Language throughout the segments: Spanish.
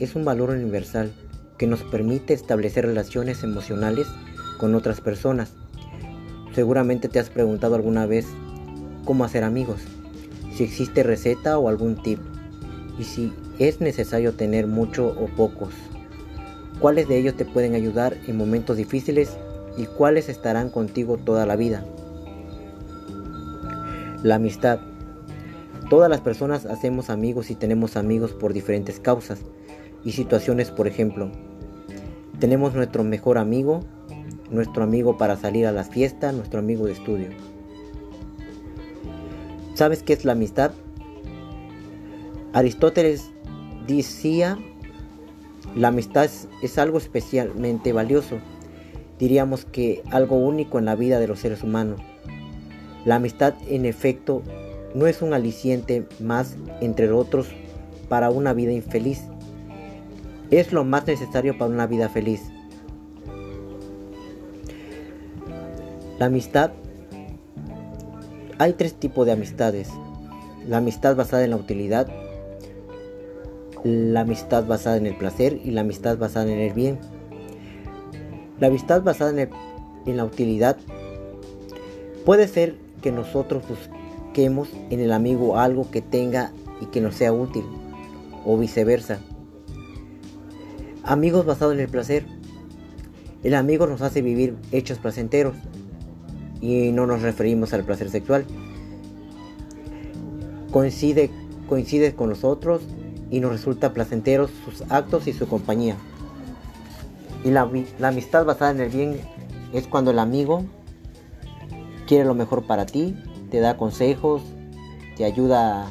es un valor universal que nos permite establecer relaciones emocionales con otras personas. Seguramente te has preguntado alguna vez cómo hacer amigos, si existe receta o algún tip, y si es necesario tener mucho o pocos. ¿Cuáles de ellos te pueden ayudar en momentos difíciles y cuáles estarán contigo toda la vida? La amistad. Todas las personas hacemos amigos y tenemos amigos por diferentes causas y situaciones, por ejemplo. Tenemos nuestro mejor amigo, nuestro amigo para salir a las fiestas, nuestro amigo de estudio. ¿Sabes qué es la amistad? Aristóteles decía, la amistad es algo especialmente valioso, diríamos que algo único en la vida de los seres humanos. La amistad en efecto no es un aliciente más entre otros para una vida infeliz. Es lo más necesario para una vida feliz. La amistad. Hay tres tipos de amistades. La amistad basada en la utilidad, la amistad basada en el placer y la amistad basada en el bien. La amistad basada en, la utilidad puede ser que nosotros en el amigo algo que tenga y que nos sea útil, o viceversa. Amigos basados en el placer. El amigo nos hace vivir hechos placenteros y no nos referimos al placer sexual. Coincide, coincide con nosotros y nos resulta placentero sus actos y su compañía. Y la, amistad basada en el bien es cuando el amigo quiere lo mejor para ti, te da consejos, te ayuda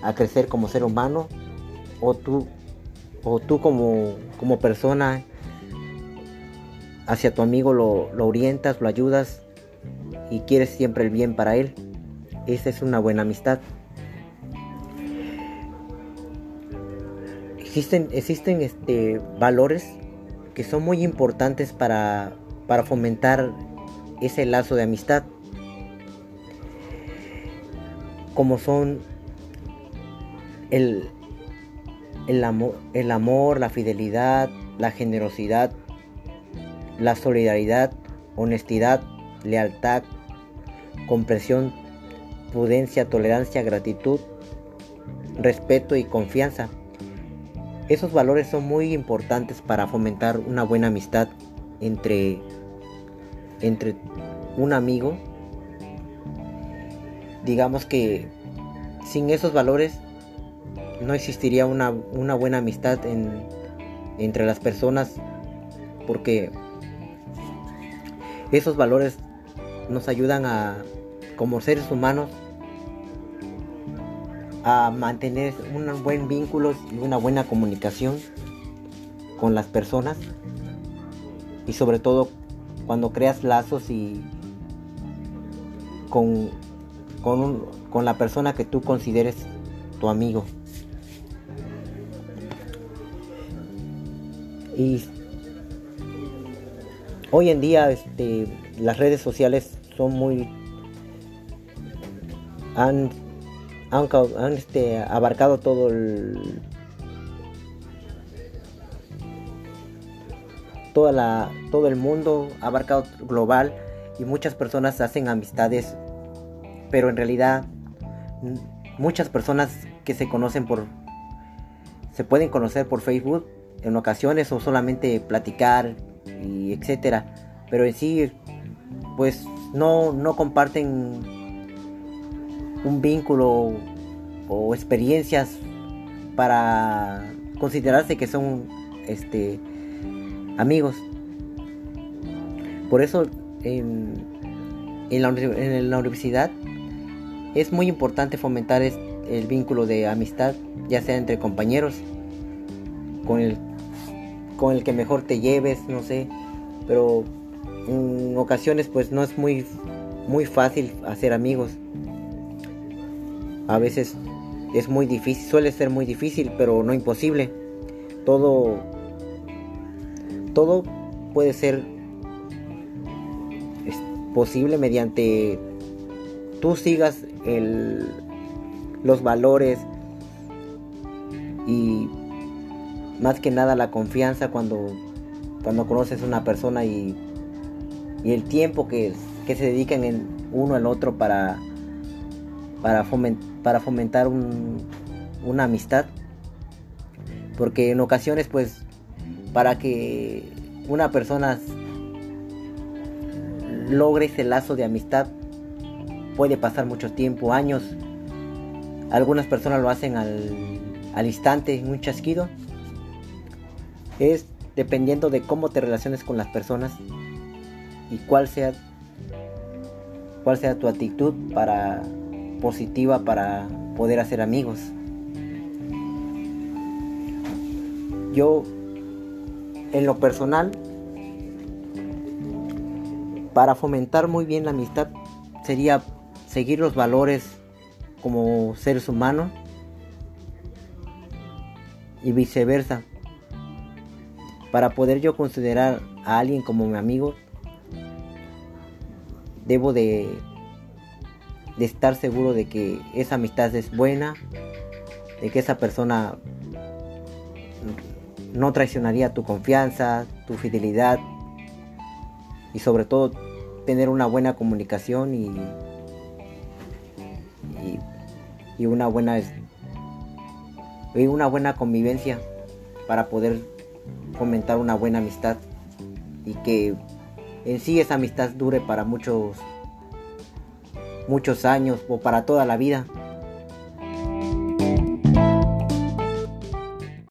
a, crecer como ser humano, o tú, o tú como, como persona hacia tu amigo lo, lo orientas, lo ayudas y quieres siempre el bien para él. Esa es una buena amistad. Existen, existen este, valores que son muy importantes para, para fomentar ese lazo de amistad. Como son el, el, amor, el amor, la fidelidad, la generosidad, la solidaridad, honestidad, lealtad, comprensión, prudencia, tolerancia, gratitud, respeto y confianza. Esos valores son muy importantes para fomentar una buena amistad entre, entre un amigo. Digamos que sin esos valores no existiría una, buena amistad entre las personas porque esos valores nos ayudan a, como seres humanos, a mantener un buen vínculo y una buena comunicación con las personas. Y sobre todo cuando creas lazos y con, con, con la persona que tú consideres tu amigo. Y hoy en día este, las redes sociales son muy han han, este, abarcado todo el, toda la, todo el mundo, abarcado global y muchas personas hacen amistades, pero en realidad muchas personas que se conocen por, se pueden conocer por Facebook en ocasiones o solamente platicar y etcétera, pero en sí pues no, no comparten un vínculo o experiencias para considerarse que son este amigos. Por eso en, la, universidad es muy importante fomentar el vínculo de amistad, ya sea entre compañeros, con el, con el que mejor te lleves, no sé, pero en ocasiones pues no es muy, muy fácil hacer amigos a veces es muy difícil, suele ser muy difícil, pero no imposible. Todo, todo puede ser posible mediante tú sigas el, los valores y más que nada la confianza cuando, cuando conoces a una persona y, y el tiempo que, que se dedican en uno al otro para, para, fomentar una amistad. Porque en ocasiones pues para que una persona logre ese lazo de amistad puede pasar mucho tiempo, años. Algunas personas lo hacen al, al instante, en un chasquido. Es dependiendo de cómo te relaciones con las personas y cuál sea cuál sea tu actitud para positiva para poder hacer amigos. Yo en lo personal para fomentar muy bien la amistad sería seguir los valores como seres humanos y viceversa. Para poder yo considerar a alguien como mi amigo, debo de, de estar seguro de que esa amistad es buena, de que esa persona no traicionaría tu confianza, tu fidelidad, y sobre todo tener una buena comunicación y, una buena y una buena convivencia para poder fomentar una buena amistad y que en sí esa amistad dure para muchos muchos años o para toda la vida.